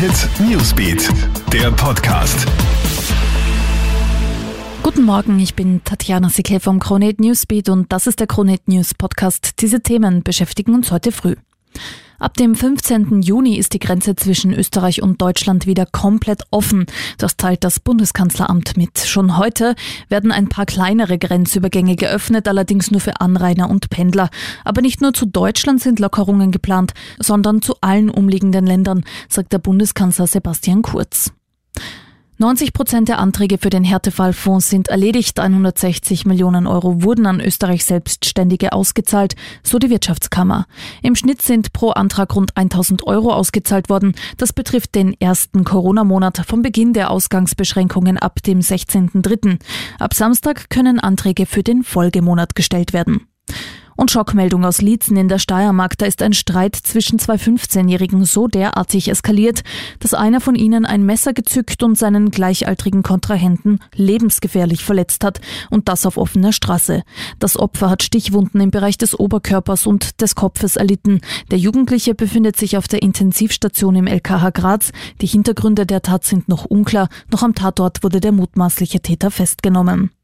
Hit Newsbeat, der Podcast. Guten Morgen, ich bin Tatjana Sickel vom Kronehit Newsbeat und das ist der Kronehit News Podcast. Diese Themen beschäftigen uns heute früh. Ab dem 15. Juni ist die Grenze zwischen Österreich und Deutschland wieder komplett offen. Das teilt das Bundeskanzleramt mit. Schon heute werden ein paar kleinere Grenzübergänge geöffnet, allerdings nur für Anrainer und Pendler. Aber nicht nur zu Deutschland sind Lockerungen geplant, sondern zu allen umliegenden Ländern, sagt der Bundeskanzler Sebastian Kurz. 90 Prozent der Anträge für den Härtefallfonds sind erledigt. 160 Millionen Euro wurden an Österreich Selbstständige ausgezahlt, so die Wirtschaftskammer. Im Schnitt sind pro Antrag rund 1000 Euro ausgezahlt worden. Das betrifft den ersten Corona-Monat vom Beginn der Ausgangsbeschränkungen ab dem 16.03. Ab Samstag können Anträge für den Folgemonat gestellt werden. Und Schockmeldung aus Liezen in der Steiermark. Da ist ein Streit zwischen zwei 15-Jährigen so derartig eskaliert, dass einer von ihnen ein Messer gezückt und seinen gleichaltrigen Kontrahenten lebensgefährlich verletzt hat. Und das auf offener Straße. Das Opfer hat Stichwunden im Bereich des Oberkörpers und des Kopfes erlitten. Der Jugendliche befindet sich auf der Intensivstation im LKH Graz. Die Hintergründe der Tat sind noch unklar. Noch am Tatort wurde der mutmaßliche Täter festgenommen.